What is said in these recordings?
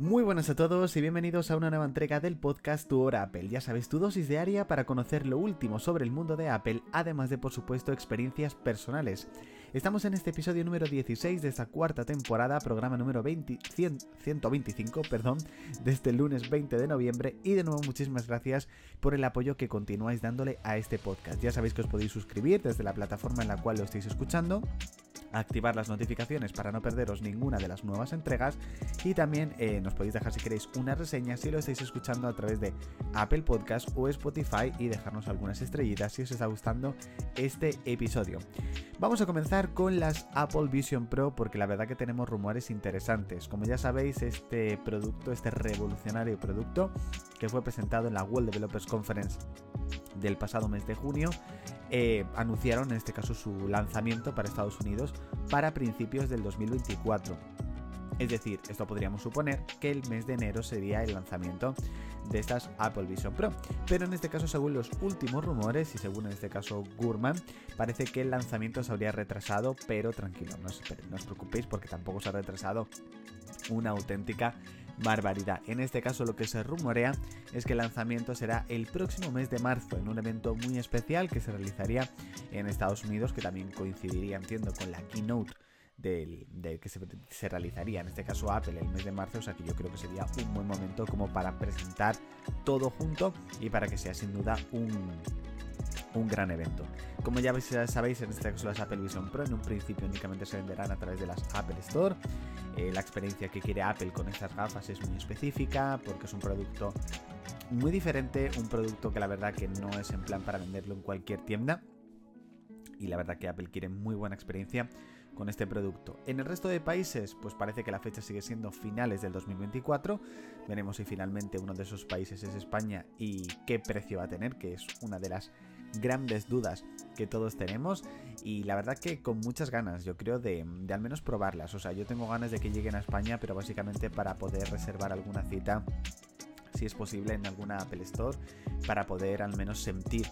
Muy buenas a todos y bienvenidos a una nueva entrega del podcast Tu Hora Apple. Ya sabes, tu dosis diaria para conocer lo último sobre el mundo de Apple, además de por supuesto experiencias personales. Estamos en este episodio número 16 de esta cuarta temporada, programa número 20, 125, perdón, de este lunes 20 de noviembre y de nuevo muchísimas gracias por el apoyo que continuáis dándole a este podcast. Ya sabéis que os podéis suscribir desde la plataforma en la cual lo estáis escuchando activar las notificaciones para no perderos ninguna de las nuevas entregas y también eh, nos podéis dejar si queréis una reseña si lo estáis escuchando a través de Apple Podcast o Spotify y dejarnos algunas estrellitas si os está gustando este episodio. Vamos a comenzar con las Apple Vision Pro porque la verdad que tenemos rumores interesantes. Como ya sabéis, este producto, este revolucionario producto que fue presentado en la World Developers Conference del pasado mes de junio, eh, anunciaron en este caso su lanzamiento para Estados Unidos para principios del 2024. Es decir, esto podríamos suponer que el mes de enero sería el lanzamiento de estas Apple Vision Pro. Pero en este caso, según los últimos rumores y según en este caso Gurman, parece que el lanzamiento se habría retrasado, pero tranquilo, no os, no os preocupéis porque tampoco se ha retrasado una auténtica barbaridad. En este caso lo que se rumorea es que el lanzamiento será el próximo mes de marzo en un evento muy especial que se realizaría en Estados Unidos que también coincidiría entiendo con la keynote del, que se, se, realizaría en este caso Apple el mes de marzo, o sea que yo creo que sería un buen momento como para presentar todo junto y para que sea sin duda un, un gran evento. Como ya sabéis, en este caso las Apple Vision Pro en un principio únicamente se venderán a través de las Apple Store. Eh, la experiencia que quiere Apple con estas gafas es muy específica porque es un producto muy diferente, un producto que la verdad que no es en plan para venderlo en cualquier tienda. Y la verdad que Apple quiere muy buena experiencia con este producto. En el resto de países, pues parece que la fecha sigue siendo finales del 2024. Veremos si finalmente uno de esos países es España y qué precio va a tener, que es una de las grandes dudas que todos tenemos y la verdad que con muchas ganas, yo creo, de, al menos probarlas. O sea, yo tengo ganas de que lleguen a España, pero básicamente para poder reservar alguna cita si es posible en alguna Apple Store para poder al menos sentir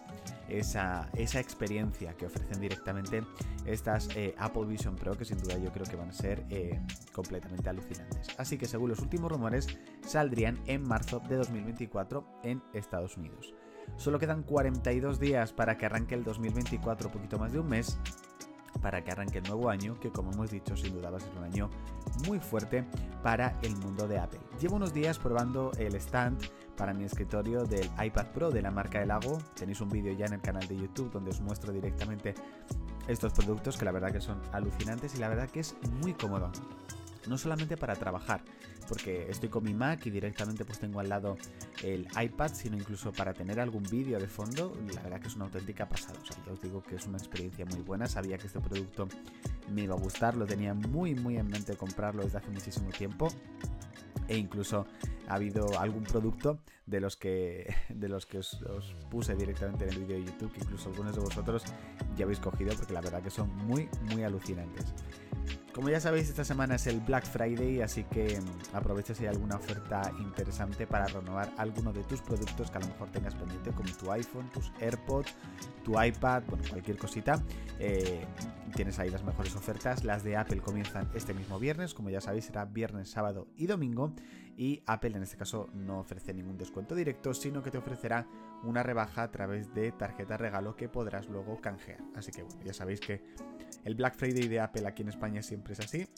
esa, esa experiencia que ofrecen directamente estas eh, Apple Vision Pro que sin duda yo creo que van a ser eh, completamente alucinantes. Así que según los últimos rumores saldrían en marzo de 2024 en Estados Unidos. Solo quedan 42 días para que arranque el 2024, poquito más de un mes, para que arranque el nuevo año, que como hemos dicho, sin duda va a ser un año muy fuerte para el mundo de Apple. Llevo unos días probando el stand para mi escritorio del iPad Pro de la marca El. Tenéis un vídeo ya en el canal de YouTube donde os muestro directamente estos productos que la verdad que son alucinantes y la verdad que es muy cómodo no solamente para trabajar, porque estoy con mi Mac y directamente pues tengo al lado el iPad, sino incluso para tener algún vídeo de fondo, la verdad que es una auténtica pasada. O sea, ya os digo que es una experiencia muy buena, sabía que este producto me iba a gustar, lo tenía muy muy en mente comprarlo desde hace muchísimo tiempo e incluso ha habido algún producto de los que de los que os, os, puse directamente en el vídeo de YouTube que incluso algunos de vosotros ya habéis cogido porque la verdad que son muy muy alucinantes. Como ya sabéis, esta semana es el Black Friday, así que mm, aprovecha si hay alguna oferta interesante para renovar alguno de tus productos que a lo mejor tengas pendiente, como tu iPhone, tus AirPods, tu iPad, bueno, cualquier cosita. Eh, tienes ahí las mejores ofertas. Las de Apple comienzan este mismo viernes, como ya sabéis, será viernes, sábado y domingo. Y Apple en este caso no ofrece ningún descuento directo, sino que te ofrecerá una rebaja a través de tarjeta regalo que podrás luego canjear. Así que bueno, ya sabéis que el Black Friday de Apple aquí en España siempre es así.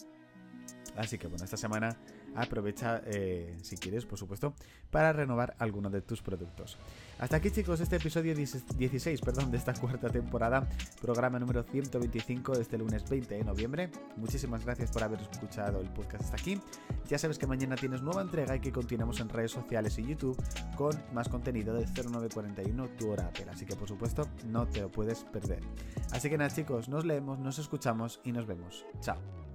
Así que bueno, esta semana aprovecha, eh, si quieres, por supuesto, para renovar alguno de tus productos. Hasta aquí chicos, este episodio 16 perdón, de esta cuarta temporada, programa número 125 de este lunes 20 de noviembre. Muchísimas gracias por haber escuchado el podcast hasta aquí. Ya sabes que mañana tienes nueva entrega y que continuamos en redes sociales y YouTube con más contenido de 0941 tu hora Apple. Así que por supuesto, no te lo puedes perder. Así que nada chicos, nos leemos, nos escuchamos y nos vemos. Chao.